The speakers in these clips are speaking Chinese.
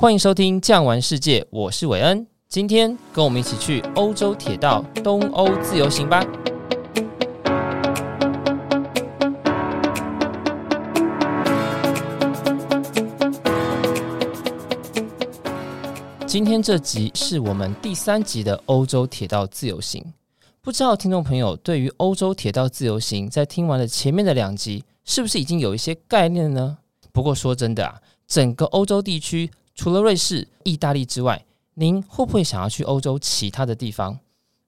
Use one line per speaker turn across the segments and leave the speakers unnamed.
欢迎收听《酱玩世界》，我是韦恩。今天跟我们一起去欧洲铁道东欧自由行吧。今天这集是我们第三集的欧洲铁道自由行。不知道听众朋友对于欧洲铁道自由行，在听完了前面的两集，是不是已经有一些概念呢？不过说真的啊，整个欧洲地区除了瑞士、意大利之外，您会不会想要去欧洲其他的地方？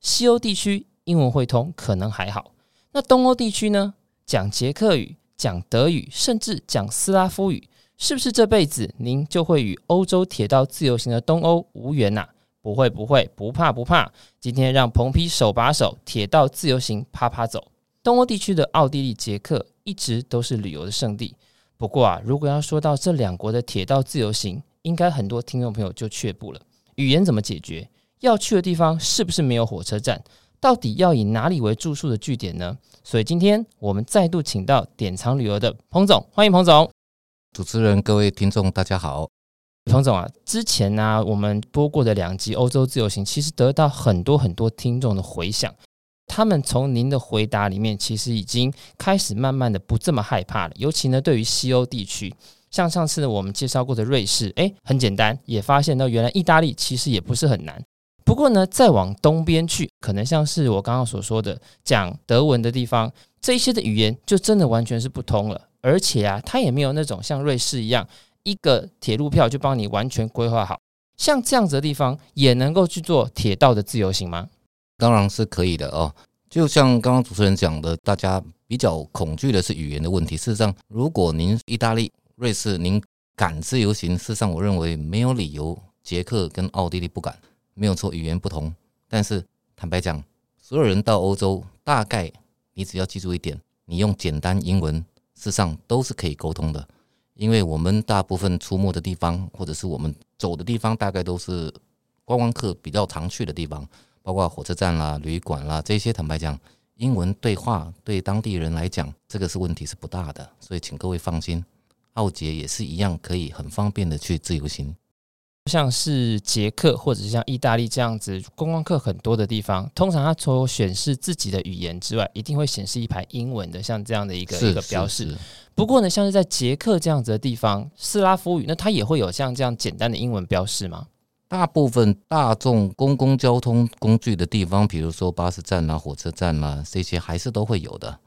西欧地区英文会通可能还好，那东欧地区呢？讲捷克语、讲德语，甚至讲斯拉夫语，是不是这辈子您就会与欧洲铁道自由行的东欧无缘呐？不会，不会，不怕，不怕。今天让彭批手把手，铁道自由行趴趴走。东欧地区的奥地利、捷克一直都是旅游的胜地。不过啊，如果要说到这两国的铁道自由行，应该很多听众朋友就却步了。语言怎么解决？要去的地方是不是没有火车站？到底要以哪里为住宿的据点呢？所以今天我们再度请到典藏旅游的彭总，欢迎彭总。
主持人、各位听众，大家好。
彭总啊，之前呢、啊，我们播过的两集欧洲自由行，其实得到很多很多听众的回响。他们从您的回答里面，其实已经开始慢慢的不这么害怕了。尤其呢，对于西欧地区，像上次我们介绍过的瑞士，诶，很简单，也发现到原来意大利其实也不是很难。不过呢，再往东边去，可能像是我刚刚所说的讲德文的地方，这些的语言就真的完全是不通了。而且啊，它也没有那种像瑞士一样。一个铁路票就帮你完全规划好，像这样子的地方也能够去做铁道的自由行吗？
当然是可以的哦。就像刚刚主持人讲的，大家比较恐惧的是语言的问题。事实上，如果您意大利、瑞士您敢自由行，事实上我认为没有理由，捷克跟奥地利不敢。没有错，语言不同，但是坦白讲，所有人到欧洲，大概你只要记住一点，你用简单英文，事实上都是可以沟通的。因为我们大部分出没的地方，或者是我们走的地方，大概都是观光客比较常去的地方，包括火车站啦、旅馆啦这些。坦白讲，英文对话对当地人来讲，这个是问题是不大的。所以请各位放心，奥捷也是一样，可以很方便的去自由行。
像是捷克或者是像意大利这样子观光客很多的地方，通常它除了显示自己的语言之外，一定会显示一排英文的，像这样的一个一个标示。不过呢，像是在捷克这样子的地方，斯拉夫语，那它也会有像这样简单的英文标示吗？
大部分大众公共交通工具的地方，比如说巴士站啊、火车站啊，这些还是都会有的。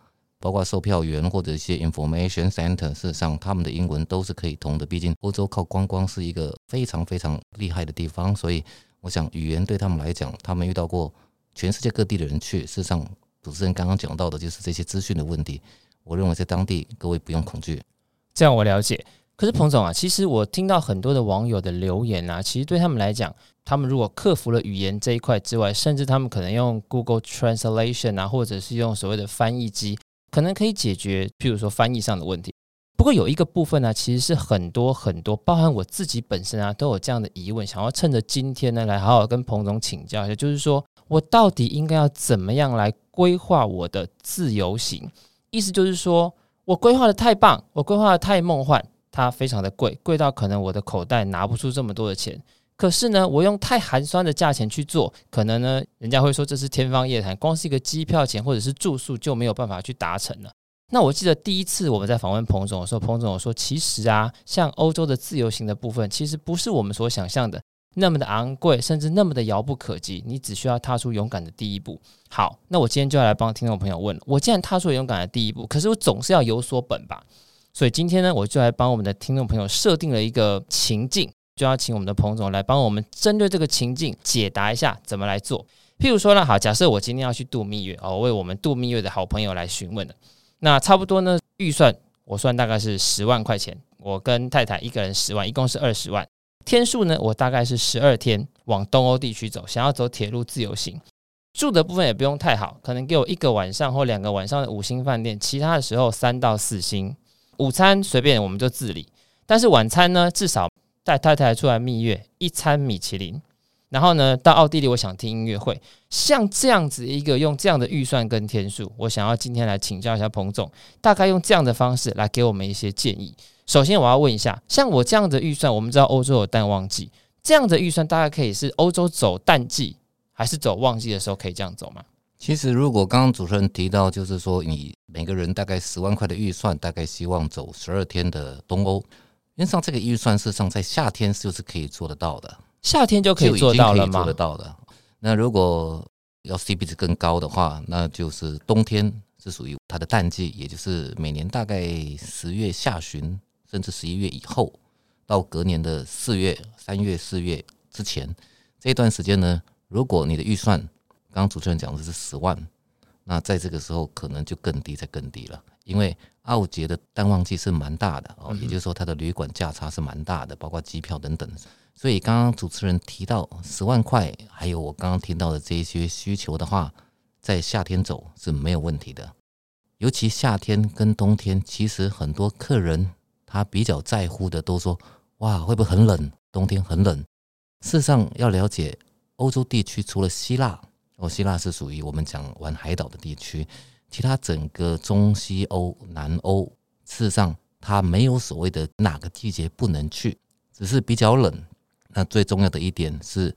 包括售票员或者一些 information center，事实上他们的英文都是可以通的。毕竟欧洲靠观光是一个非常非常厉害的地方，所以我想语言对他们来讲，他们遇到过全世界各地的人去。事实上，主持人刚刚讲到的就是这些资讯的问题。我认为在当地各位不用恐惧。
这样我了解。可是彭总啊，其实我听到很多的网友的留言啊，其实对他们来讲，他们如果克服了语言这一块之外，甚至他们可能用 Google Translation 啊，或者是用所谓的翻译机。可能可以解决，譬如说翻译上的问题。不过有一个部分呢，其实是很多很多，包含我自己本身啊，都有这样的疑问，想要趁着今天呢，来好好跟彭总请教一下，就是说我到底应该要怎么样来规划我的自由行？意思就是说我规划的太棒，我规划的太梦幻，它非常的贵，贵到可能我的口袋拿不出这么多的钱。可是呢，我用太寒酸的价钱去做，可能呢，人家会说这是天方夜谭，光是一个机票钱或者是住宿就没有办法去达成了。那我记得第一次我们在访问彭总的时候，彭总说，其实啊，像欧洲的自由行的部分，其实不是我们所想象的那么的昂贵，甚至那么的遥不可及。你只需要踏出勇敢的第一步。好，那我今天就要来帮听众朋友问，我既然踏出勇敢的第一步，可是我总是要有所本吧？所以今天呢，我就来帮我们的听众朋友设定了一个情境。就要请我们的彭总来帮我们针对这个情境解答一下怎么来做。譬如说呢，好，假设我今天要去度蜜月哦，为我们度蜜月的好朋友来询问的，那差不多呢，预算我算大概是十万块钱，我跟太太一个人十万，一共是二十万。天数呢，我大概是十二天往东欧地区走，想要走铁路自由行。住的部分也不用太好，可能给我一个晚上或两个晚上的五星饭店，其他的时候三到四星。午餐随便我们就自理，但是晚餐呢，至少。带太太出来蜜月，一餐米其林，然后呢，到奥地利，我想听音乐会，像这样子一个用这样的预算跟天数，我想要今天来请教一下彭总，大概用这样的方式来给我们一些建议。首先我要问一下，像我这样的预算，我们知道欧洲有淡旺季，这样的预算大概可以是欧洲走淡季，还是走旺季的时候可以这样走吗？
其实如果刚刚主持人提到，就是说你每个人大概十万块的预算，大概希望走十二天的东欧，因为上这个预算事实上在夏天就是可以做得到的，
夏天就可以做到了吗？
做得到的。那如果要 CP 值更高的话，那就是冬天是属于它的淡季，也就是每年大概十月下旬，甚至十一月以后，到隔年的四月、三月、四月之前这段时间呢，如果你的预算刚刚主持人讲的是十万，那在这个时候可能就更低，再更低了，因为奥捷的淡旺季是蛮大的哦，也就是说它的旅馆价差是蛮大的，包括机票等等。所以刚刚主持人提到十万块，还有我刚刚听到的这一些需求的话，在夏天走是没有问题的。尤其夏天跟冬天，其实很多客人他比较在乎的都说：哇，会不会很冷？冬天很冷。事实上要了解，欧洲地区除了希腊，哦，希腊是属于我们讲玩海岛的地区，其他整个中西欧、南欧，事实上它没有所谓的哪个季节不能去，只是比较冷。那最重要的一点是，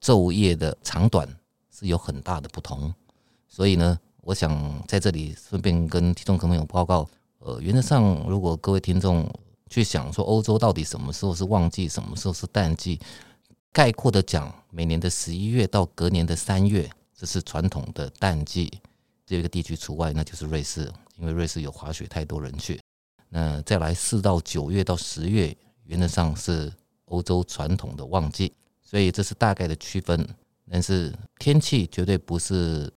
昼夜的长短是有很大的不同，所以呢，我想在这里顺便跟听众朋友报告，呃，原则上，如果各位听众去想说欧洲到底什么时候是旺季，什么时候是淡季，概括的讲，每年的十一月到隔年的三月，这是传统的淡季，这个地区除外，那就是瑞士，因为瑞士有滑雪，太多人去。那再来四到九月到十月，原则上是。欧洲传统的旺季，所以这是大概的区分。但是天气绝对不是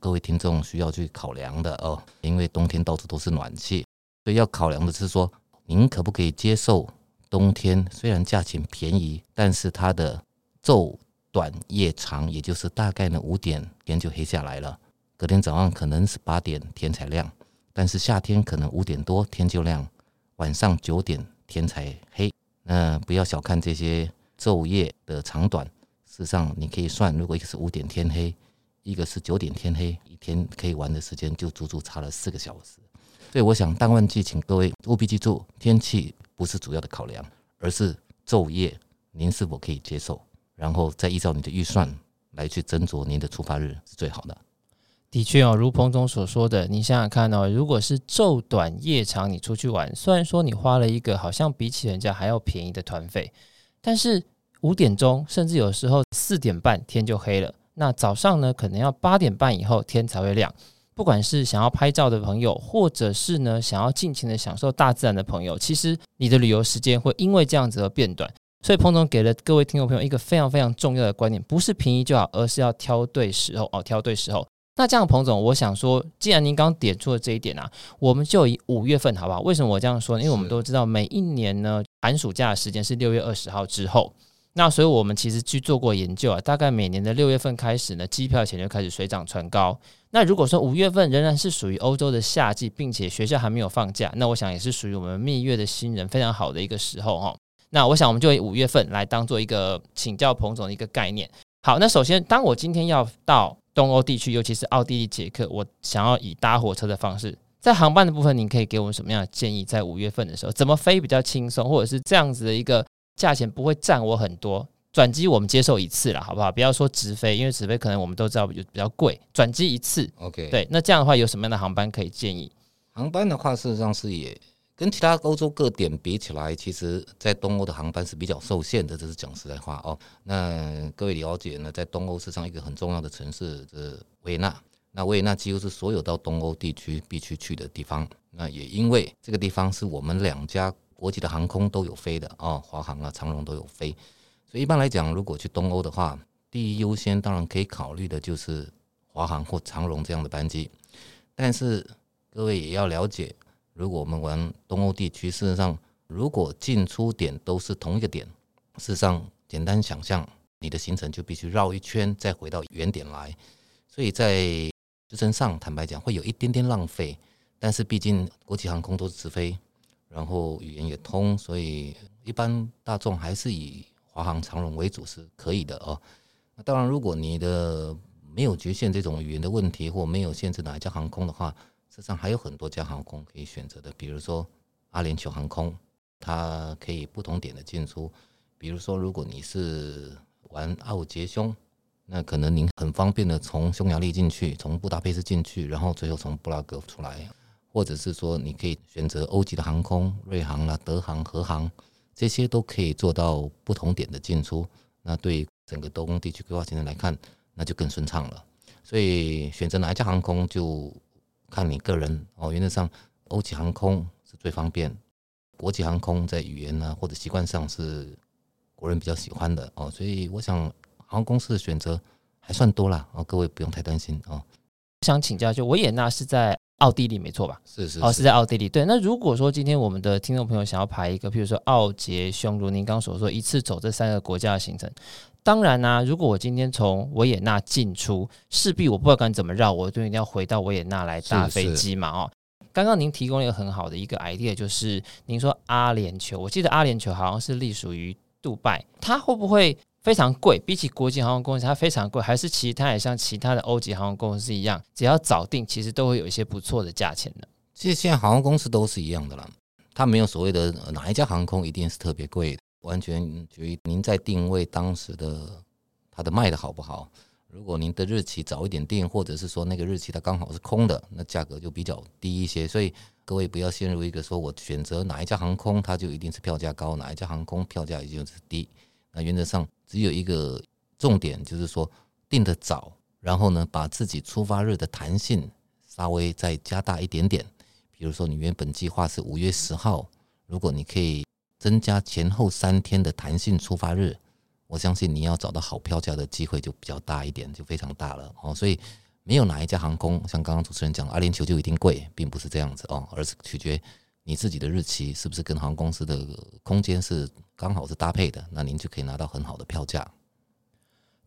各位听众需要去考量的哦，因为冬天到处都是暖气，所以要考量的是说，您可不可以接受冬天虽然价钱便宜，但是它的昼短夜长，也就是大概呢五点天就黑下来了，隔天早上可能是八点天才亮，但是夏天可能五点多天就亮，晚上九点天才黑。那不要小看这些昼夜的长短，事实上你可以算，如果一个是五点天黑，一个是九点天黑，一天可以玩的时间就足足差了四个小时。所以我想淡旺季，请各位务必记住，天气不是主要的考量，而是昼夜您是否可以接受，然后再依照你的预算来去斟酌您的出发日是最好的。
的确哦，如彭总所说的，你想想看哦，如果是昼短夜长，你出去玩，虽然说你花了一个好像比起人家还要便宜的团费，但是五点钟甚至有时候四点半天就黑了，那早上呢可能要八点半以后天才会亮。不管是想要拍照的朋友，或者是呢想要尽情的享受大自然的朋友，其实你的旅游时间会因为这样子而变短。所以彭总给了各位听众朋友一个非常非常重要的观念，不是便宜就好，而是要挑对时候哦，挑对时候。那这样，彭总，我想说，既然您刚刚点出了这一点啊，我们就以五月份好不好？为什么我这样说呢？因为我们都知道，每一年呢，寒暑假的时间是六月二十号之后。那所以我们其实去做过研究啊，大概每年的六月份开始呢，机票钱就开始水涨船高。那如果说五月份仍然是属于欧洲的夏季，并且学校还没有放假，那我想也是属于我们蜜月的新人非常好的一个时候哈。那我想我们就以五月份来当做一个请教彭总的一个概念。好，那首先，当我今天要到东欧地区，尤其是奥地利、捷克，我想要以搭火车的方式，在航班的部分，您可以给我们什么样的建议？在五月份的时候，怎么飞比较轻松，或者是这样子的一个价钱不会占我很多？转机我们接受一次了，好不好？不要说直飞，因为直飞可能我们都知道比比较贵。转机一次
，OK，
对。那这样的话，有什么样的航班可以建议？
航班的话，事实上是也。跟其他欧洲各点比起来，其实，在东欧的航班是比较受限的，这是讲实在话哦。那各位了解呢，在东欧市上一个很重要的城市是维也纳，那维也纳几乎是所有到东欧地区必须去的地方。那也因为这个地方是我们两家国际的航空都有飞的哦，华航啊、长荣都有飞，所以一般来讲，如果去东欧的话，第一优先当然可以考虑的就是华航或长荣这样的班机。但是各位也要了解。如果我们玩东欧地区，事实上，如果进出点都是同一个点，事实上，简单想象，你的行程就必须绕一圈再回到原点来，所以在时程上，坦白讲，会有一点点浪费。但是毕竟国际航空都是直飞，然后语言也通，所以一般大众还是以华航、长荣为主是可以的哦。那当然，如果你的没有局限这种语言的问题，或没有限制哪一家航空的话，实际上还有很多家航空可以选择的，比如说阿联酋航空，它可以不同点的进出。比如说，如果你是玩奥捷匈，那可能您很方便的从匈牙利进去，从布达佩斯进去，然后最后从布拉格出来。或者是说，你可以选择欧级的航空，瑞航啦、德航、荷航，这些都可以做到不同点的进出。那对整个东欧地区规划行程来看，那就更顺畅了。所以选择哪一家航空就看你个人哦。原则上，欧级航空是最方便，国际航空在语言呢或者习惯上是国人比较喜欢的哦。所以我想，航空公司的选择还算多啦哦，各位不用太担心哦。
想请教，就维也纳是在奥地利没错吧？
是是，是
哦，是在奥地利。对，那如果说今天我们的听众朋友想要排一个，譬如说奥捷匈，如您刚所说，一次走这三个国家的行程，当然呢、啊，如果我今天从维也纳进出，势必我不知道该怎么绕，我就一定要回到维也纳来搭飞机嘛。哦，刚刚您提供了一个很好的一个 idea，就是您说阿联酋，我记得阿联酋好像是隶属于杜拜，它会不会？非常贵，比起国际航空公司，它非常贵，还是其实它也像其他的欧级航空公司一样，只要早定，其实都会有一些不错的价钱的。
其实现在航空公司都是一样的啦，它没有所谓的哪一家航空一定是特别贵，完全取决于您在定位当时的它的卖的好不好。如果您的日期早一点订，或者是说那个日期它刚好是空的，那价格就比较低一些。所以各位不要陷入一个说我选择哪一家航空，它就一定是票价高，哪一家航空票价一定是低。那原则上只有一个重点，就是说订得早，然后呢，把自己出发日的弹性稍微再加大一点点。比如说你原本计划是五月十号，如果你可以增加前后三天的弹性出发日，我相信你要找到好票价的机会就比较大一点，就非常大了哦。所以没有哪一家航空像刚刚主持人讲阿联酋就一定贵，并不是这样子哦，而是取决。你自己的日期是不是跟航空公司的空间是刚好是搭配的？那您就可以拿到很好的票价。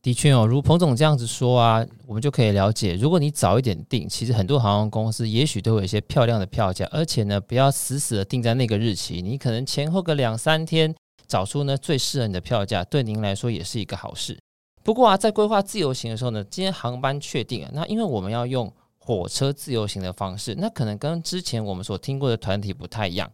的确哦，如彭总这样子说啊，我们就可以了解，如果你早一点订，其实很多航空公司也许都有一些漂亮的票价，而且呢，不要死死的定在那个日期，你可能前后个两三天找出呢最适合你的票价，对您来说也是一个好事。不过啊，在规划自由行的时候呢，今天航班确定了，那因为我们要用。火车自由行的方式，那可能跟之前我们所听过的团体不太一样。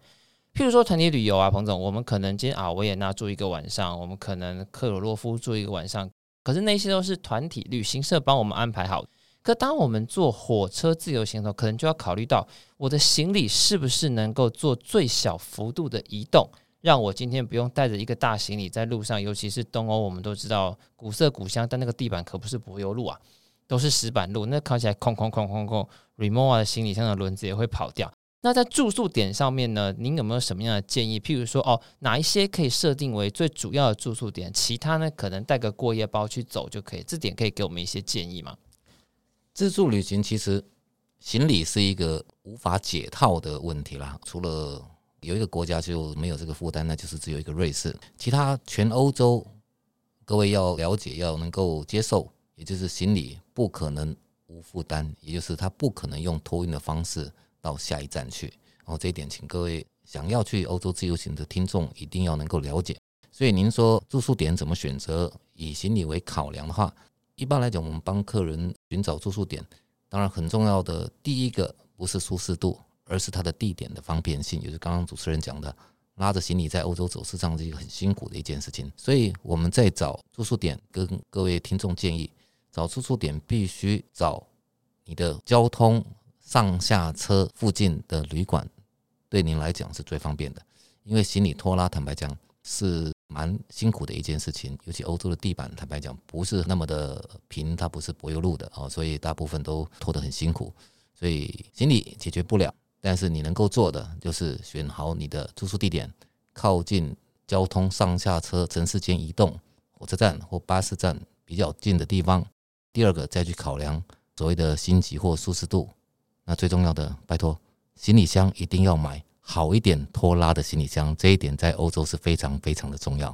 譬如说团体旅游啊，彭总，我们可能今天啊维也纳住一个晚上，我们可能克罗洛夫住一个晚上，可是那些都是团体旅行社帮我们安排好。可当我们坐火车自由行的时候，可能就要考虑到我的行李是不是能够做最小幅度的移动，让我今天不用带着一个大行李在路上。尤其是东欧，我们都知道古色古香，但那个地板可不是柏油路啊。都是石板路，那考起来空空空空空，Rimowa 的行李箱的轮子也会跑掉。那在住宿点上面呢，您有没有什么样的建议？譬如说，哦，哪一些可以设定为最主要的住宿点？其他呢，可能带个过夜包去走就可以。这点可以给我们一些建议吗？
自助旅行其实行李是一个无法解套的问题啦。除了有一个国家就没有这个负担，那就是只有一个瑞士。其他全欧洲，各位要了解，要能够接受。也就是行李不可能无负担，也就是他不可能用托运的方式到下一站去。然后这一点，请各位想要去欧洲自由行的听众一定要能够了解。所以您说住宿点怎么选择？以行李为考量的话，一般来讲，我们帮客人寻找住宿点，当然很重要的第一个不是舒适度，而是它的地点的方便性。也就是刚刚主持人讲的，拉着行李在欧洲走，实际上是一个很辛苦的一件事情。所以我们在找住宿点，跟各位听众建议。找住宿点必须找你的交通上下车附近的旅馆，对您来讲是最方便的。因为行李拖拉，坦白讲是蛮辛苦的一件事情，尤其欧洲的地板，坦白讲不是那么的平，它不是柏油路的哦，所以大部分都拖得很辛苦。所以行李解决不了，但是你能够做的就是选好你的住宿地点，靠近交通上下车、城市间移动、火车站或巴士站比较近的地方。第二个再去考量所谓的星级或舒适度，那最重要的，拜托，行李箱一定要买好一点拖拉的行李箱，这一点在欧洲是非常非常的重要。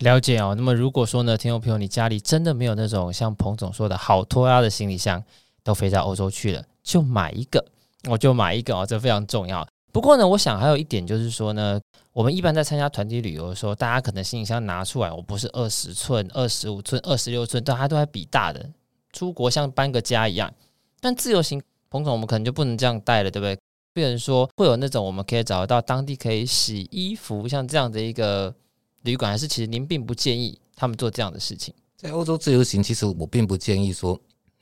了解哦。那么如果说呢，听众朋友，你家里真的没有那种像彭总说的好拖拉的行李箱，都飞到欧洲去了，就买一个，我就买一个哦，这非常重要。不过呢，我想还有一点就是说呢。我们一般在参加团体旅游的时候，大家可能行李箱拿出来，我不是二十寸、二十五寸、二十六寸，大家都还比大的。出国像搬个家一样，但自由行，彭总我们可能就不能这样带了，对不对？变成说会有那种我们可以找得到当地可以洗衣服像这样的一个旅馆，还是其实您并不建议他们做这样的事情？
在欧洲自由行，其实我并不建议说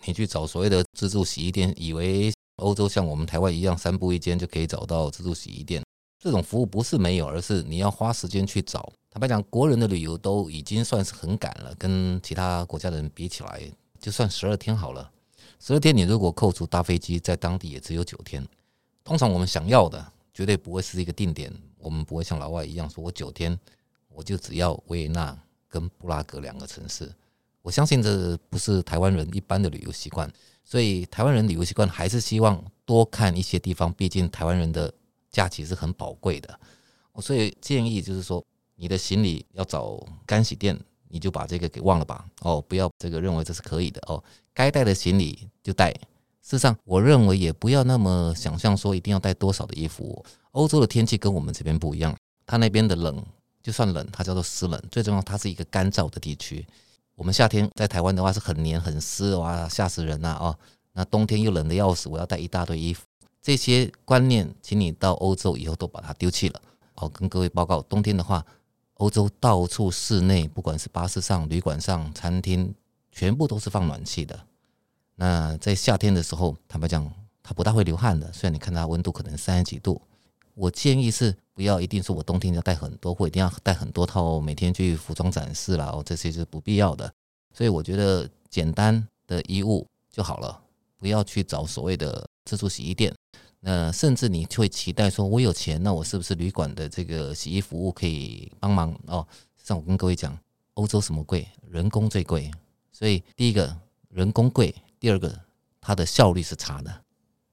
你去找所谓的自助洗衣店，以为欧洲像我们台湾一样三步一间就可以找到自助洗衣店。这种服务不是没有，而是你要花时间去找。坦白讲，国人的旅游都已经算是很赶了，跟其他国家的人比起来，就算十二天好了。十二天，你如果扣除搭飞机，在当地也只有九天。通常我们想要的绝对不会是一个定点，我们不会像老外一样说，我九天我就只要维也纳跟布拉格两个城市。我相信这不是台湾人一般的旅游习惯，所以台湾人旅游习惯还是希望多看一些地方，毕竟台湾人的假期是很宝贵的。所以建议就是说，你的行李要找干洗店。你就把这个给忘了吧，哦，不要这个认为这是可以的哦，该带的行李就带。事实上，我认为也不要那么想象说一定要带多少的衣服。欧洲的天气跟我们这边不一样，它那边的冷就算冷，它叫做湿冷，最重要它是一个干燥的地区。我们夏天在台湾的话是很黏很湿，哇，吓死人呐哦。那冬天又冷得要死，我要带一大堆衣服。这些观念，请你到欧洲以后都把它丢弃了。哦，跟各位报告，冬天的话。欧洲到处室内，不管是巴士上、旅馆上、餐厅，全部都是放暖气的。那在夏天的时候，坦白讲，它不大会流汗的。虽然你看它温度可能三十几度，我建议是不要一定说我冬天要带很多，或一定要带很多套，每天去服装展示啦，哦，这些是不必要的。所以我觉得简单的衣物就好了，不要去找所谓的自助洗衣店。呃甚至你会期待说，我有钱，那我是不是旅馆的这个洗衣服务可以帮忙哦？像我跟各位讲，欧洲什么贵？人工最贵。所以第一个人工贵，第二个它的效率是差的，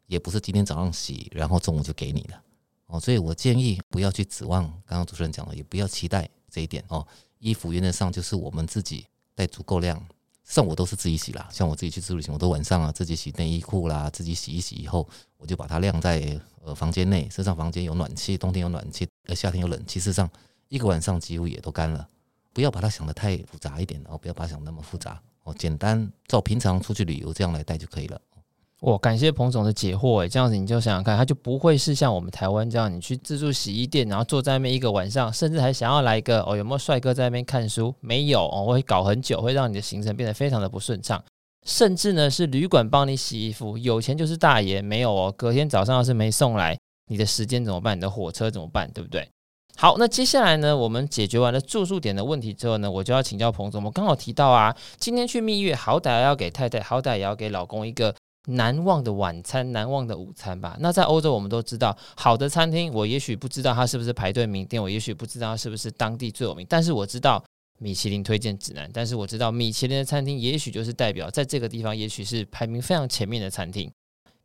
也不是今天早上洗，然后中午就给你了哦。所以我建议不要去指望，刚刚主持人讲了，也不要期待这一点哦。衣服原则上就是我们自己带足够量。像我都是自己洗啦，像我自己去自助旅行，我都晚上啊自己洗内衣裤啦，自己洗一洗以后，我就把它晾在呃房间内。身上房间有暖气，冬天有暖气，呃夏天有冷气，事实上一个晚上几乎也都干了。不要把它想得太复杂一点哦，不要把它想那么复杂哦，简单照平常出去旅游这样来带就可以了。
我感谢彭总的解惑，诶，这样子你就想想看，他就不会是像我们台湾这样，你去自助洗衣店，然后坐在那边一个晚上，甚至还想要来一个哦，有没有帅哥在那边看书？没有 哦，会搞很久，会让你的行程变得非常的不顺畅。甚至呢，是旅馆帮你洗衣服，有钱就是大爷，没有哦，隔天早上要是没送来，你的时间怎么办？你的火车怎么办？对不对？好，那接下来呢，我们解决完了住宿点的问题之后呢，我就要请教彭总。我刚好提到啊，今天去蜜月，好歹要给太太，好歹也要给老公一个。难忘的晚餐，难忘的午餐吧。那在欧洲，我们都知道，好的餐厅，我也许不知道它是不是排队名店，我也许不知道它是不是当地最有名，但是我知道米其林推荐指南，但是我知道米其林的餐厅，也许就是代表在这个地方，也许是排名非常前面的餐厅。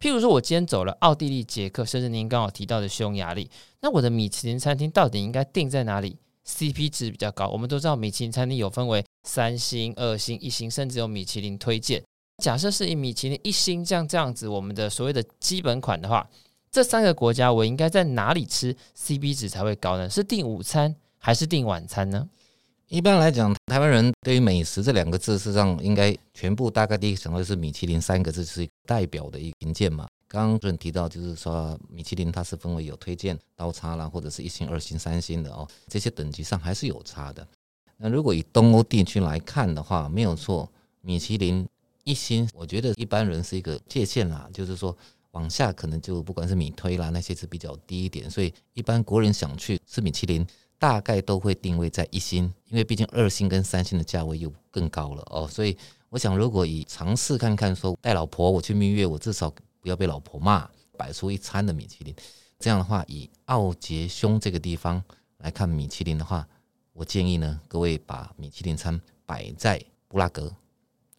譬如说，我今天走了奥地利、捷克，甚至您刚好提到的匈牙利，那我的米其林餐厅到底应该定在哪里？CP 值比较高。我们都知道，米其林餐厅有分为三星、二星、一星，甚至有米其林推荐。假设是以米其林一星这样这样子，我们的所谓的基本款的话，这三个国家我应该在哪里吃 CP 值才会高呢？是订午餐还是订晚餐呢？
一般来讲，台湾人对于美食这两个字，事实上应该全部大概第一个想到的是米其林三个字是代表的一个评鉴嘛。刚刚主任提到，就是说米其林它是分为有推荐、刀叉啦，或者是一星、二星、三星的哦，这些等级上还是有差的。那如果以东欧地区来看的话，没有错，米其林。一星，我觉得一般人是一个界限啦，就是说往下可能就不管是米推啦那些是比较低一点，所以一般国人想去吃米其林，大概都会定位在一星，因为毕竟二星跟三星的价位又更高了哦。所以我想，如果以尝试看看说带老婆我去蜜月，我至少不要被老婆骂，摆出一餐的米其林，这样的话，以奥捷匈这个地方来看米其林的话，我建议呢，各位把米其林餐摆在布拉格。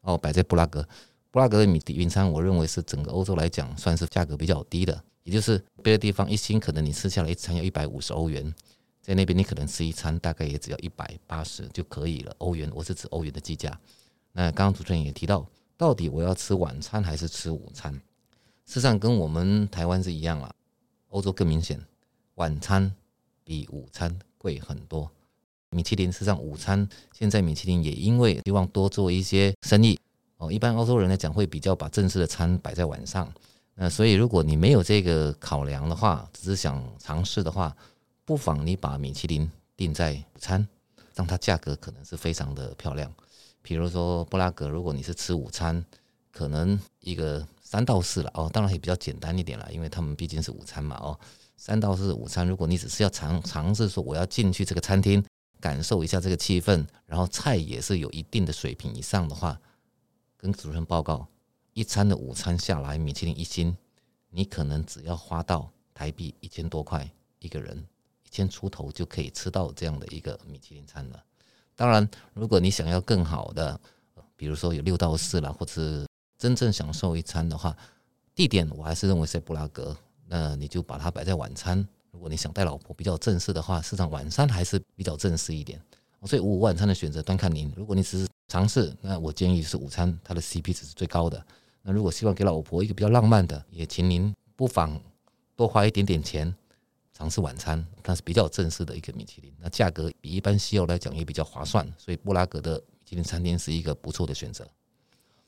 哦，摆在布拉格，布拉格的米底云餐，我认为是整个欧洲来讲算是价格比较低的。也就是别的地方一星，可能你吃下来一餐要一百五十欧元，在那边你可能吃一餐大概也只要一百八十就可以了。欧元，我是指欧元的计价。那刚刚主持人也提到，到底我要吃晚餐还是吃午餐？事实上跟我们台湾是一样啦，欧洲更明显，晚餐比午餐贵很多。米其林吃上午餐，现在米其林也因为希望多做一些生意哦，一般欧洲人来讲会比较把正式的餐摆在晚上，那所以如果你没有这个考量的话，只是想尝试的话，不妨你把米其林定在午餐，让它价格可能是非常的漂亮。比如说布拉格，如果你是吃午餐，可能一个三到四了哦，当然也比较简单一点了，因为他们毕竟是午餐嘛哦，三到四午餐，如果你只是要尝尝试说我要进去这个餐厅感受一下这个气氛，然后菜也是有一定的水平以上的话，跟主任报告，一餐的午餐下来，米其林一星，你可能只要花到台币一千多块一个人，一千出头就可以吃到这样的一个米其林餐了。当然，如果你想要更好的，比如说有六到四了，或者是真正享受一餐的话，地点我还是认为是在布拉格。那你就把它摆在晚餐。如果你想带老婆比较正式的话，市场晚餐还是比较正式一点。所以午晚餐的选择端看您。如果你只是尝试，那我建议是午餐，它的 CP 值是最高的。那如果希望给老婆一个比较浪漫的，也请您不妨多花一点点钱。尝试晚餐，它是比较正式的一个米其林，那价格比一般西欧来讲也比较划算，所以布拉格的米其林餐厅是一个不错的选择。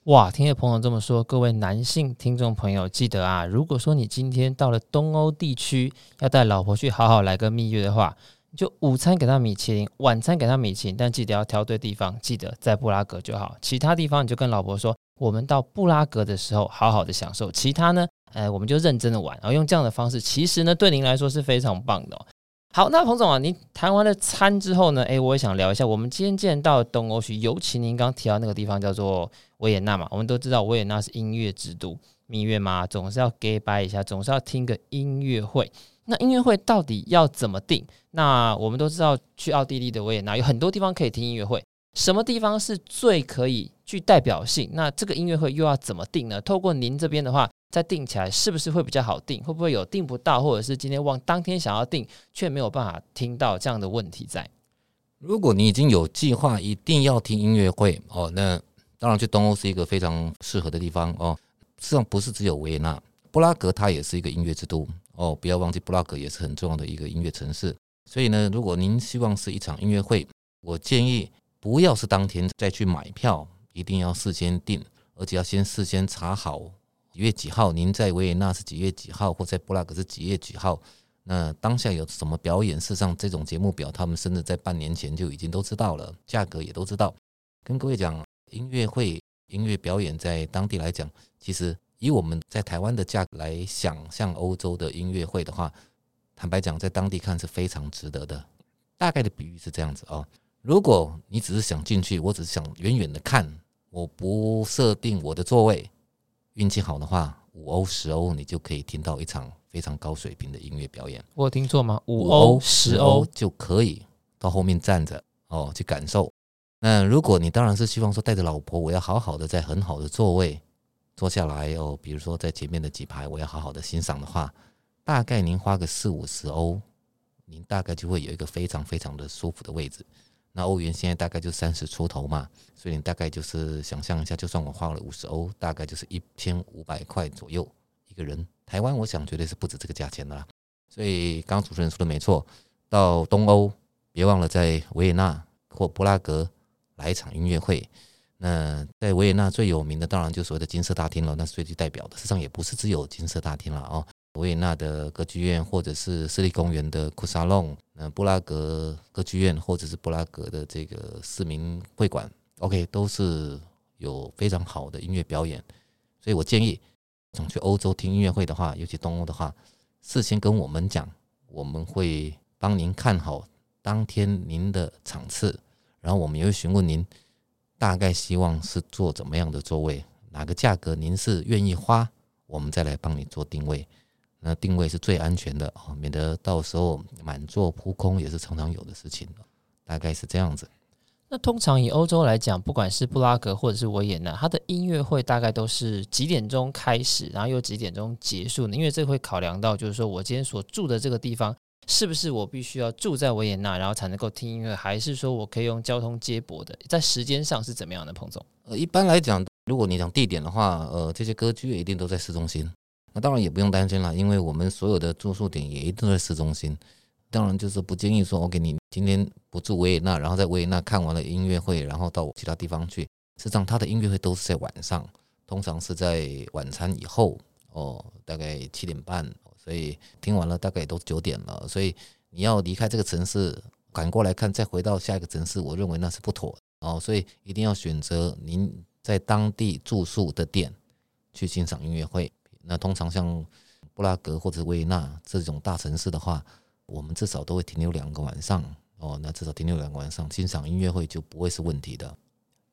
哇，听叶彭总这么说，各位男性听众朋友记得啊，如果说你今天到了东欧地区，要带老婆去好好来个蜜月的话，就午餐给她米其林，晚餐给她米其林，但记得要挑对地方，记得在布拉格就好，其他地方你就跟老婆说，我们到布拉格的时候好好的享受，其他呢？呃，我们就认真的玩，然后用这样的方式，其实呢，对您来说是非常棒的。好，那彭总啊，您谈完了餐之后呢，诶，我也想聊一下，我们今天既然到东欧去，尤其您刚提到那个地方叫做维也纳嘛，我们都知道维也纳是音乐之都，蜜月嘛，总是要 gay 掰一下，总是要听个音乐会。那音乐会到底要怎么定？那我们都知道，去奥地利的维也纳有很多地方可以听音乐会，什么地方是最可以具代表性？那这个音乐会又要怎么定呢？透过您这边的话。再定起来是不是会比较好定？会不会有定不到，或者是今天忘当天想要定却没有办法听到这样的问题在？
如果你已经有计划一定要听音乐会哦，那当然去东欧是一个非常适合的地方哦。实际上不是只有维也纳，布拉格它也是一个音乐之都哦。不要忘记布拉格也是很重要的一个音乐城市。所以呢，如果您希望是一场音乐会，我建议不要是当天再去买票，一定要事先定，而且要先事先查好。几月几号？您在维也纳是几月几号？或在布拉格是几月几号？那当下有什么表演？事实上，这种节目表他们甚至在半年前就已经都知道了，价格也都知道。跟各位讲，音乐会、音乐表演在当地来讲，其实以我们在台湾的价格来想象欧洲的音乐会的话，坦白讲，在当地看是非常值得的。大概的比喻是这样子哦，如果你只是想进去，我只是想远远的看，我不设定我的座位。运气好的话，五欧十欧，你就可以听到一场非常高水平的音乐表演。
我有听错吗？五欧十欧
就可以到后面站着哦，去感受。那如果你当然是希望说带着老婆，我要好好的在很好的座位坐下来哦，比如说在前面的几排，我要好好的欣赏的话，大概您花个四五十欧，您大概就会有一个非常非常的舒服的位置。那欧元现在大概就三十出头嘛，所以你大概就是想象一下，就算我花了五十欧，大概就是一千五百块左右一个人。台湾我想绝对是不止这个价钱的啦。所以刚主持人说的没错，到东欧别忘了在维也纳或布拉格来一场音乐会。那在维也纳最有名的当然就所谓的金色大厅了，那是最具代表的。实际上也不是只有金色大厅了哦。维也纳的歌剧院，或者是市立公园的库萨隆，呃，布拉格歌剧院，或者是布拉格的这个市民会馆，OK，都是有非常好的音乐表演。所以我建议，想去欧洲听音乐会的话，尤其东欧的话，事先跟我们讲，我们会帮您看好当天您的场次，然后我们也会询问您大概希望是坐怎么样的座位，哪个价格您是愿意花，我们再来帮你做定位。那定位是最安全的啊，免得到时候满座扑空也是常常有的事情，大概是这样子。
那通常以欧洲来讲，不管是布拉格或者是维也纳，它的音乐会大概都是几点钟开始，然后又几点钟结束呢？因为这会考量到，就是说我今天所住的这个地方，是不是我必须要住在维也纳，然后才能够听音乐，还是说我可以用交通接驳的？在时间上是怎么样的，彭总？
呃，一般来讲，如果你讲地点的话，呃，这些歌剧一定都在市中心。那当然也不用担心了，因为我们所有的住宿点也一定在市中心。当然就是不建议说，我给你今天不住维也纳，然后在维也纳看完了音乐会，然后到其他地方去。实际上，他的音乐会都是在晚上，通常是在晚餐以后哦，大概七点半，所以听完了大概也都九点了，所以你要离开这个城市，赶过来看，再回到下一个城市，我认为那是不妥哦，所以一定要选择您在当地住宿的店去欣赏音乐会。那通常像布拉格或者维也纳这种大城市的话，我们至少都会停留两个晚上哦，那至少停留两个晚上欣赏音乐会就不会是问题的。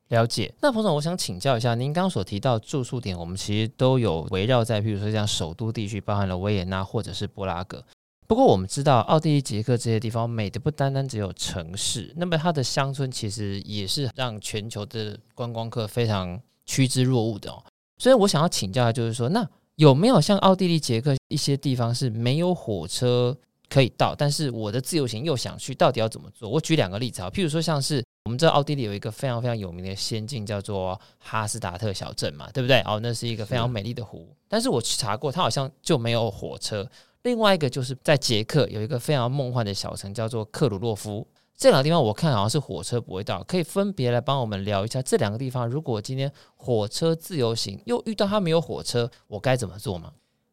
了解。那彭总，我想请教一下，您刚刚所提到住宿点，我们其实都有围绕在，譬如说像首都地区，包含了维也纳或者是布拉格。不过我们知道，奥地利、捷克这些地方美的不单单只有城市，那么它的乡村其实也是让全球的观光客非常趋之若鹜的哦。所以我想要请教的就是说，那有没有像奥地利、捷克一些地方是没有火车可以到，但是我的自由行又想去，到底要怎么做？我举两个例子啊，譬如说像是我们知道奥地利有一个非常非常有名的仙境叫做哈斯达特小镇嘛，对不对？哦，那是一个非常美丽的湖，但是我去查过，它好像就没有火车。另外一个就是在捷克有一个非常梦幻的小城，叫做克鲁洛夫。这两个地方我看好像是火车不会到，可以分别来帮我们聊一下这两个地方。如果今天火车自由行又遇到它没有火车，我该怎么做吗？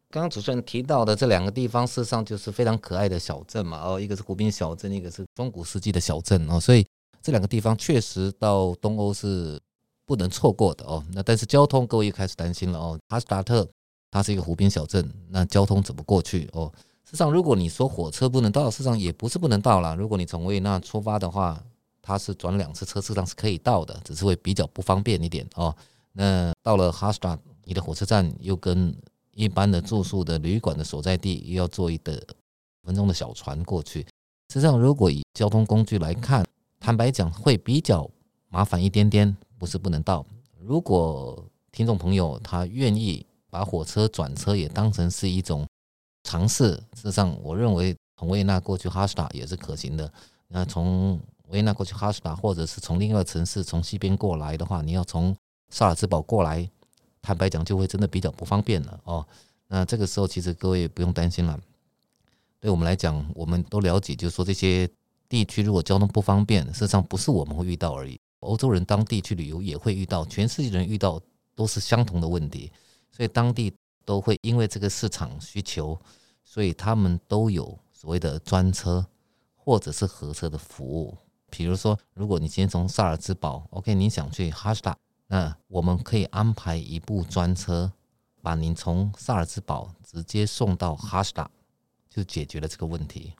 刚刚主持人提到的这两个地方，事实上就是非常可爱的小镇嘛。哦，一个是湖滨小镇，一个是中古世纪的小镇哦。所以这两个地方确实到东欧是不能错过的哦。那但是交通，各位又开始担心了哦。哈斯达特。它是一个湖滨小镇，那交通怎么过去？哦，事实上，如果你说火车不能到，事实上也不是不能到啦。如果你从维也纳出发的话，它是转两次车，事实上是可以到的，只是会比较不方便一点哦。那到了哈斯塔，你的火车站又跟一般的住宿的旅馆的所在地又要坐一个分钟的小船过去。实际上，如果以交通工具来看，坦白讲会比较麻烦一点点，不是不能到。如果听众朋友他愿意。把火车转车也当成是一种尝试。事实上，我认为从维也纳过去哈斯塔也是可行的。那从维也纳过去哈斯塔，或者是从另外一个城市从西边过来的话，你要从萨尔茨堡过来，坦白讲就会真的比较不方便了哦。那这个时候其实各位不用担心了。对我们来讲，我们都了解，就是说这些地区如果交通不方便，事实上不是我们会遇到而已，欧洲人当地去旅游也会遇到，全世界人遇到都是相同的问题。所以当地都会因为这个市场需求，所以他们都有所谓的专车或者是合车的服务。比如说，如果你今天从萨尔茨堡，OK，你想去哈斯塔，那我们可以安排一部专车，把您从萨尔茨堡直接送到哈斯塔，就解决了这个问题。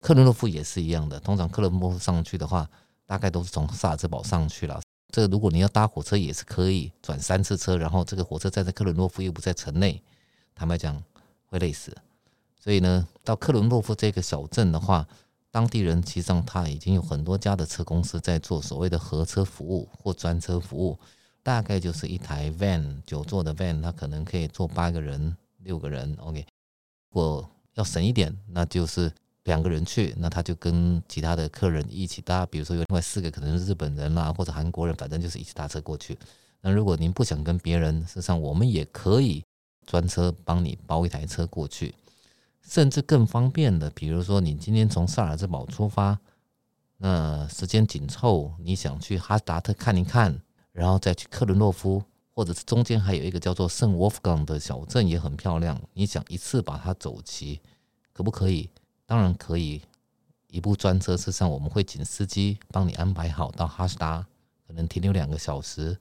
克伦诺夫也是一样的，通常克伦诺夫上去的话，大概都是从萨尔茨堡上去了。这个如果你要搭火车也是可以转三次车，然后这个火车站在克伦诺夫又不在城内，坦白讲会累死。所以呢，到克伦诺夫这个小镇的话，当地人其实上他已经有很多家的车公司在做所谓的合车服务或专车服务，大概就是一台 van 九座的 van，它可能可以坐八个人、六个人。OK，如果要省一点，那就是。两个人去，那他就跟其他的客人一起搭，比如说有另外四个可能是日本人啦，或者韩国人，反正就是一起搭车过去。那如果您不想跟别人，事实上我们也可以专车帮你包一台车过去，甚至更方便的，比如说你今天从萨尔兹堡出发，那时间紧凑，你想去哈达特看一看，然后再去克伦诺夫，或者是中间还有一个叫做圣沃夫冈的小镇也很漂亮，你想一次把它走齐，可不可以？当然可以，一部专车车上我们会请司机帮你安排好到哈斯达，可能停留两个小时，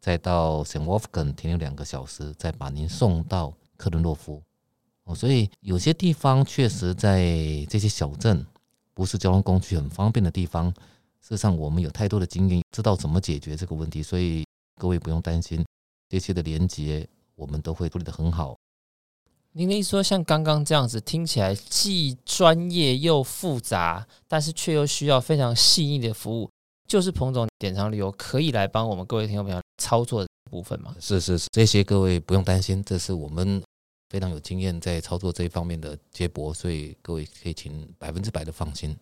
再到圣沃夫根停留两个小时，再把您送到克伦诺夫。哦，所以有些地方确实在这些小镇不是交通工具很方便的地方，事实上我们有太多的经验，知道怎么解决这个问题，所以各位不用担心，这些的连接我们都会处理得很好。
您的意思说，像刚刚这样子听起来既专业又复杂，但是却又需要非常细腻的服务，就是彭总典藏旅游可以来帮我们各位听众朋友操作的部分吗？
是是是，这些各位不用担心，这是我们非常有经验在操作这一方面的接驳，所以各位可以请百分之百的放心。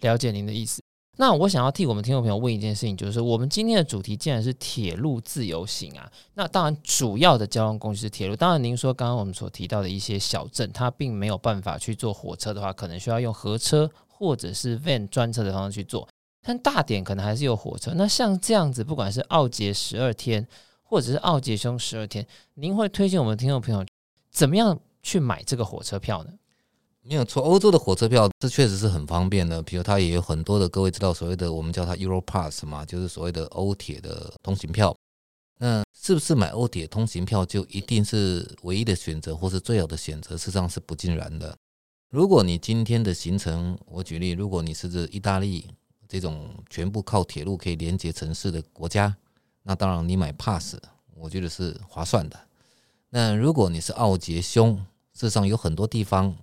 了解您的意思。那我想要替我们听众朋友问一件事情，就是我们今天的主题既然是铁路自由行啊，那当然主要的交通工具是铁路。当然，您说刚刚我们所提到的一些小镇，它并没有办法去坐火车的话，可能需要用合车或者是 van 专车的方式去做。但大点可能还是有火车。那像这样子，不管是奥捷十二天，或者是奥捷兄十二天，您会推荐我们听众朋友怎么样去买这个火车票呢？
没有错，欧洲的火车票这确实是很方便的。比如它也有很多的，各位知道所谓的我们叫它 Europass 嘛，就是所谓的欧铁的通行票。那是不是买欧铁通行票就一定是唯一的选择，或是最好的选择？事实上是不尽然的。如果你今天的行程，我举例，如果你是指意大利这种全部靠铁路可以连接城市的国家，那当然你买 pass，我觉得是划算的。那如果你是奥捷兄，事实上有很多地方。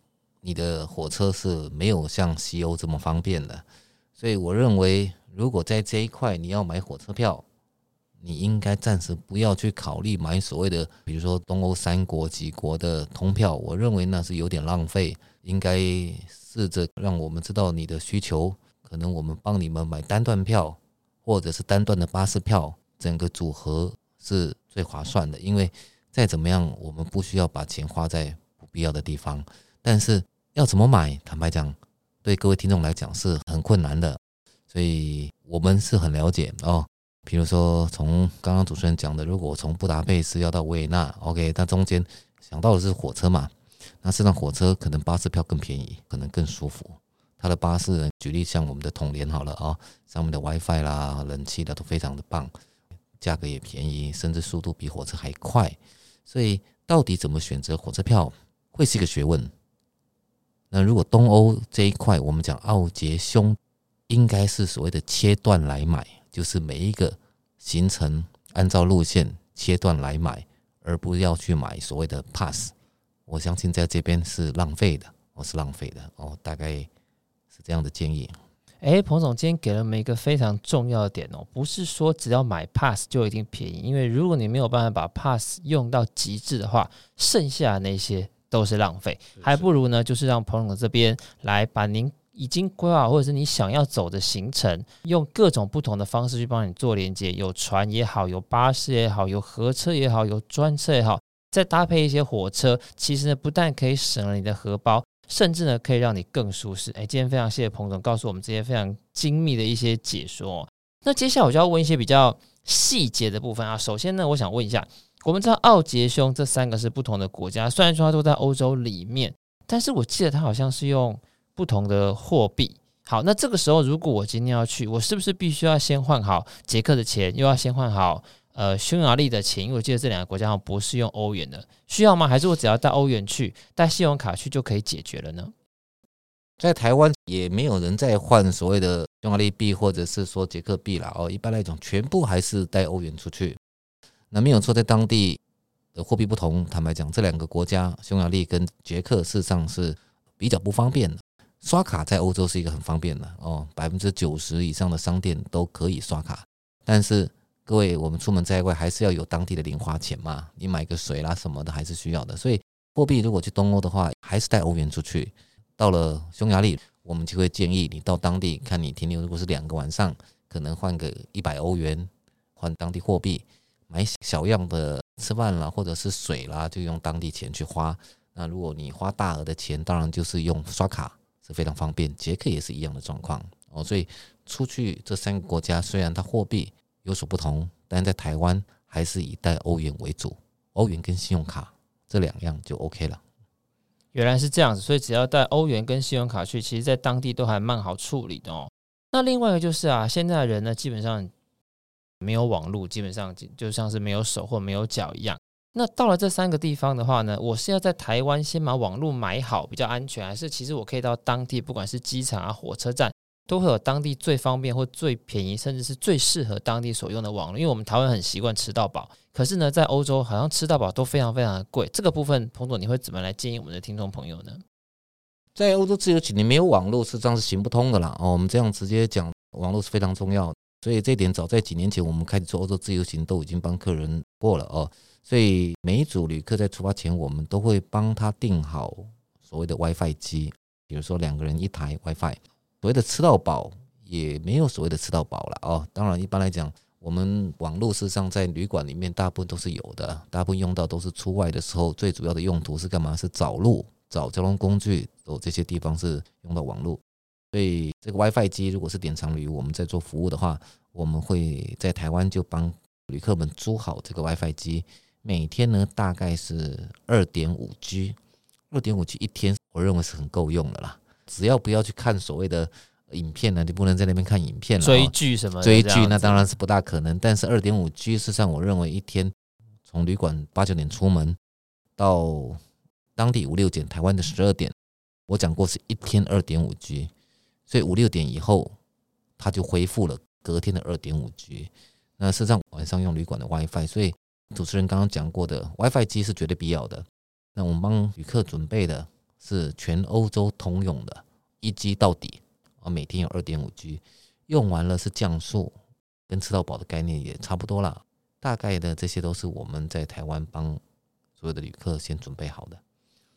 你的火车是没有像西欧这么方便的，所以我认为，如果在这一块你要买火车票，你应该暂时不要去考虑买所谓的，比如说东欧三国几国的通票，我认为那是有点浪费。应该试着让我们知道你的需求，可能我们帮你们买单段票，或者是单段的巴士票，整个组合是最划算的。因为再怎么样，我们不需要把钱花在不必要的地方，但是。要怎么买？坦白讲，对各位听众来讲是很困难的，所以我们是很了解哦。比如说，从刚刚主持人讲的，如果从布达佩斯要到维也纳，OK，它中间想到的是火车嘛？那实际上火车可能巴士票更便宜，可能更舒服。它的巴士，举例像我们的统联好了啊、哦，上面的 WiFi 啦、冷气的都非常的棒，价格也便宜，甚至速度比火车还快。所以，到底怎么选择火车票，会是一个学问。那如果东欧这一块，我们讲奥捷匈，应该是所谓的切断来买，就是每一个行程按照路线切断来买，而不要去买所谓的 pass。我相信在这边是浪费的，我是浪费的哦，大概是这样的建议。
诶，彭总今天给了我们一个非常重要的点哦，不是说只要买 pass 就一定便宜，因为如果你没有办法把 pass 用到极致的话，剩下的那些。都是浪费，还不如呢，就是让彭总这边来把您已经规划或者是你想要走的行程，用各种不同的方式去帮你做连接，有船也好，有巴士也好，有合车也好，有专车也好，再搭配一些火车，其实呢，不但可以省了你的荷包，甚至呢，可以让你更舒适。哎，今天非常谢谢彭总告诉我们这些非常精密的一些解说。那接下来我就要问一些比较细节的部分啊。首先呢，我想问一下。我们知道奥捷匈这三个是不同的国家，虽然说它都在欧洲里面，但是我记得它好像是用不同的货币。好，那这个时候如果我今天要去，我是不是必须要先换好捷克的钱，又要先换好呃匈牙利的钱？因为我记得这两个国家好像不是用欧元的，需要吗？还是我只要带欧元去，带信用卡去就可以解决了呢？
在台湾也没有人在换所谓的匈牙利币或者是说捷克币了哦，一般来讲全部还是带欧元出去。那没有错，在当地的货币不同。坦白讲，这两个国家，匈牙利跟捷克，事实上是比较不方便的。刷卡在欧洲是一个很方便的哦，百分之九十以上的商店都可以刷卡。但是各位，我们出门在外还是要有当地的零花钱嘛？你买个水啦什么的还是需要的。所以货币如果去东欧的话，还是带欧元出去。到了匈牙利，我们就会建议你到当地看你停留，如果是两个晚上，可能换个一百欧元换当地货币。买小样的吃饭啦，或者是水啦，就用当地钱去花。那如果你花大额的钱，当然就是用刷卡是非常方便。捷克也是一样的状况哦。所以出去这三个国家，虽然它货币有所不同，但在台湾还是以带欧元为主，欧元跟信用卡这两样就 OK 了。
原来是这样子，所以只要带欧元跟信用卡去，其实在当地都还蛮好处理的哦。那另外一个就是啊，现在人呢，基本上。没有网络，基本上就像是没有手或没有脚一样。那到了这三个地方的话呢，我是要在台湾先把网络买好比较安全，还是其实我可以到当地，不管是机场啊、火车站，都会有当地最方便或最便宜，甚至是最适合当地所用的网络？因为我们台湾很习惯吃到饱，可是呢，在欧洲好像吃到饱都非常非常的贵。这个部分，彭总你会怎么来建议我们的听众朋友呢？
在欧洲自由行，你没有网络，是这样是行不通的啦。哦，我们这样直接讲，网络是非常重要的。所以这点早在几年前，我们开始做欧洲自由行，都已经帮客人过了哦。所以每一组旅客在出发前，我们都会帮他订好所谓的 WiFi 机，比如说两个人一台 WiFi。所谓的吃到饱也没有所谓的吃到饱了哦。当然，一般来讲，我们网络事实上在旅馆里面大部分都是有的，大部分用到都是出外的时候，最主要的用途是干嘛？是找路、找交通工具，哦，这些地方是用到网络。所以这个 WiFi 机如果是典藏旅，我们在做服务的话，我们会在台湾就帮旅客们租好这个 WiFi 机。每天呢大概是二点五 G，二点五 G 一天，我认为是很够用的啦。只要不要去看所谓的影片呢，你不能在那边看影片了。
追剧什么？
追剧那当然是不大可能。但是二点五 G，事实上我认为一天从旅馆八九点出门到当地五六点，台湾的十二点，我讲过是一天二点五 G，所以五六点以后它就恢复了隔天的二点五 G。那事实上晚上用旅馆的 WiFi，所以主持人刚刚讲过的 WiFi 机是绝对必要的。那我们帮旅客准备的。是全欧洲通用的，一 G 到底啊，每天有二点五 G，用完了是降速，跟吃到饱的概念也差不多啦。大概的这些都是我们在台湾帮所有的旅客先准备好的。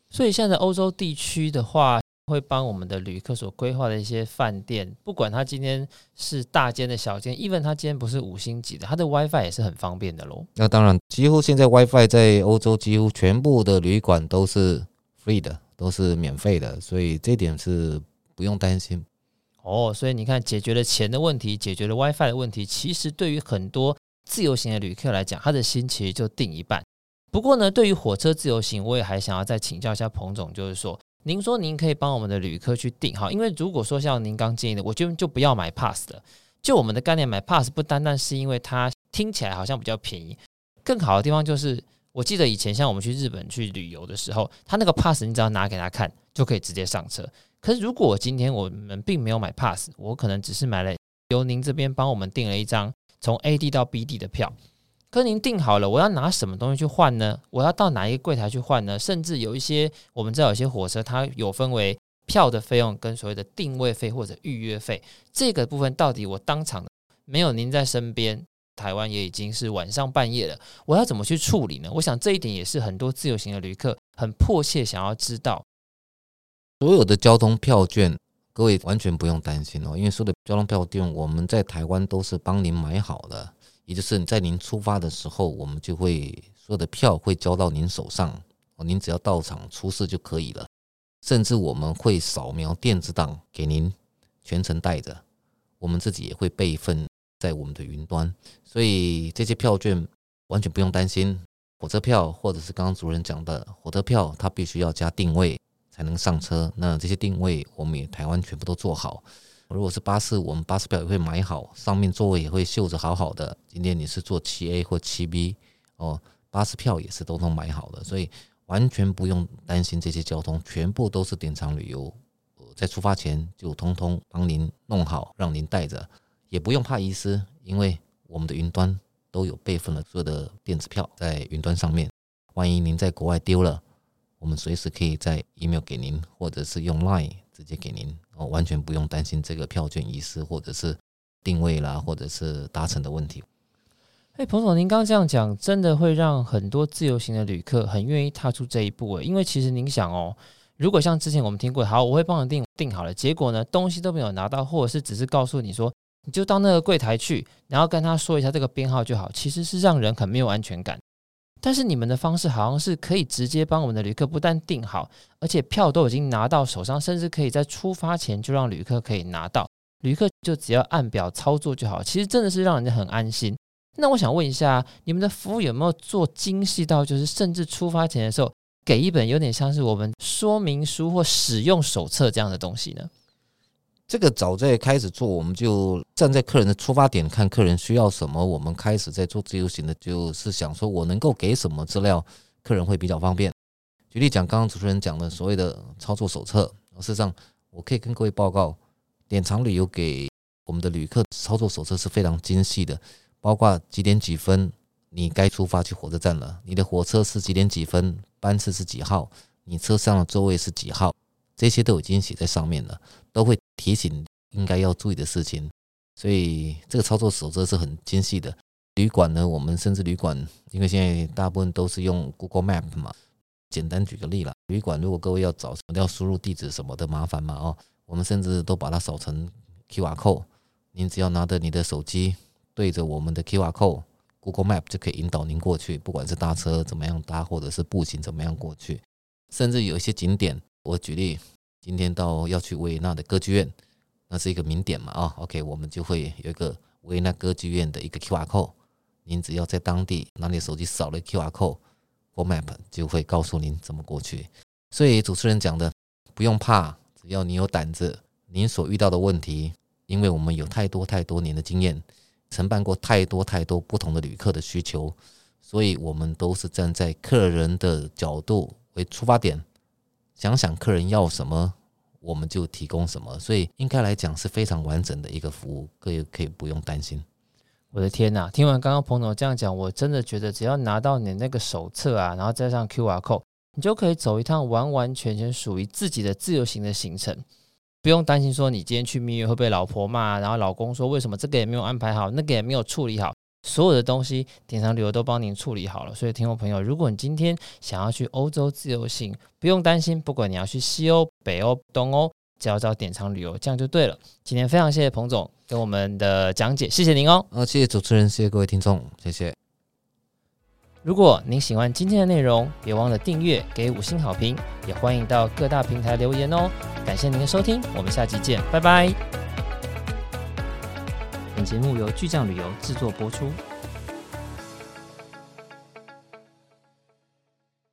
所以现在欧洲地区的话，会帮我们的旅客所规划的一些饭店，不管他今天是大间的小间，even 他今天不是五星级的，他的 WiFi 也是很方便的喽。
那当然，几乎现在 WiFi 在欧洲几乎全部的旅馆都是 free 的。都是免费的，所以这点是不用担心。
哦，所以你看，解决了钱的问题，解决了 WiFi 的问题，其实对于很多自由行的旅客来讲，他的心其实就定一半。不过呢，对于火车自由行，我也还想要再请教一下彭总，就是说，您说您可以帮我们的旅客去订好，因为如果说像您刚建议的，我就就不要买 pass 了。就我们的概念，买 pass 不单单是因为它听起来好像比较便宜，更好的地方就是。我记得以前像我们去日本去旅游的时候，他那个 pass 你只要拿给他看，就可以直接上车。可是如果今天我们并没有买 pass，我可能只是买了由您这边帮我们订了一张从 A 地到 B 地的票，可是您订好了，我要拿什么东西去换呢？我要到哪一个柜台去换呢？甚至有一些我们知道有些火车它有分为票的费用跟所谓的定位费或者预约费，这个部分到底我当场没有您在身边？台湾也已经是晚上半夜了，我要怎么去处理呢？我想这一点也是很多自由行的旅客很迫切想要知道。
所有的交通票券，各位完全不用担心哦，因为所有的交通票券我们在台湾都是帮您买好的，也就是在您出发的时候，我们就会所有的票会交到您手上，您只要到场出示就可以了。甚至我们会扫描电子档给您，全程带着，我们自己也会备份。在我们的云端，所以这些票券完全不用担心。火车票或者是刚刚主任讲的火车票，它必须要加定位才能上车。那这些定位我们也台湾全部都做好。如果是巴士，我们巴士票也会买好，上面座位也会绣着好好的。今天你是坐七 A 或七 B 哦，巴士票也是都能买好的，所以完全不用担心这些交通，全部都是典藏旅游，在出发前就通通帮您弄好，让您带着。也不用怕遗失，因为我们的云端都有备份了所有的电子票在云端上面。万一您在国外丢了，我们随时可以在 email 给您，或者是用 line 直接给您，哦，完全不用担心这个票券遗失，或者是定位啦，或者是搭乘的问题。
哎，彭总，您刚刚这样讲，真的会让很多自由行的旅客很愿意踏出这一步诶，因为其实您想哦，如果像之前我们听过，好，我会帮你订订好了，结果呢，东西都没有拿到，或者是只是告诉你说。你就到那个柜台去，然后跟他说一下这个编号就好。其实是让人很没有安全感。但是你们的方式好像是可以直接帮我们的旅客不但订好，而且票都已经拿到手上，甚至可以在出发前就让旅客可以拿到。旅客就只要按表操作就好。其实真的是让人家很安心。那我想问一下，你们的服务有没有做精细到，就是甚至出发前的时候给一本有点像是我们说明书或使用手册这样的东西呢？
这个早在开始做，我们就站在客人的出发点看客人需要什么。我们开始在做自由行的，就是想说我能够给什么资料，客人会比较方便。举例讲，刚刚主持人讲的所谓的操作手册，事实上我可以跟各位报告，典藏旅游给我们的旅客操作手册是非常精细的，包括几点几分你该出发去火车站了，你的火车是几点几分，班次是几号，你车上的座位是几号，这些都已经写在上面了，都会。提醒应该要注意的事情，所以这个操作手册是很精细的。旅馆呢，我们甚至旅馆，因为现在大部分都是用 Google Map 嘛。简单举个例啦，旅馆如果各位要找什么，要输入地址什么的麻烦嘛哦，我们甚至都把它扫成 QR code。您只要拿着你的手机对着我们的 QR code，Google Map 就可以引导您过去，不管是搭车怎么样搭，或者是步行怎么样过去。甚至有一些景点，我举例。今天到要去维也纳的歌剧院，那是一个名点嘛啊，OK，我们就会有一个维也纳歌剧院的一个 QR code，您只要在当地拿你手机扫了 QR code，Go Map 就会告诉您怎么过去。所以主持人讲的不用怕，只要你有胆子，您所遇到的问题，因为我们有太多太多年的经验，承办过太多太多不同的旅客的需求，所以我们都是站在客人的角度为出发点，想想客人要什么，我们就提供什么。所以应该来讲是非常完整的一个服务，各位可以不用担心。
我的天呐！听完刚刚彭总这样讲，我真的觉得只要拿到你那个手册啊，然后再上 QR code，你就可以走一趟完完全全属于自己的自由行的行程，不用担心说你今天去蜜月会被老婆骂，然后老公说为什么这个也没有安排好，那个也没有处理好，所有的东西典藏旅游都帮您处理好了。所以，听众朋友，如果你今天想要去欧洲自由行，不用担心，不管你要去西欧、北欧、东欧。只要找典藏旅游，这样就对了。今天非常谢谢彭总给我们的讲解，谢谢您哦。
啊，谢谢主持人，谢谢各位听众，谢谢。
如果您喜欢今天的内容，别忘了订阅，给五星好评，也欢迎到各大平台留言哦。感谢您的收听，我们下期见，拜拜。本节目由巨匠旅游制作播出。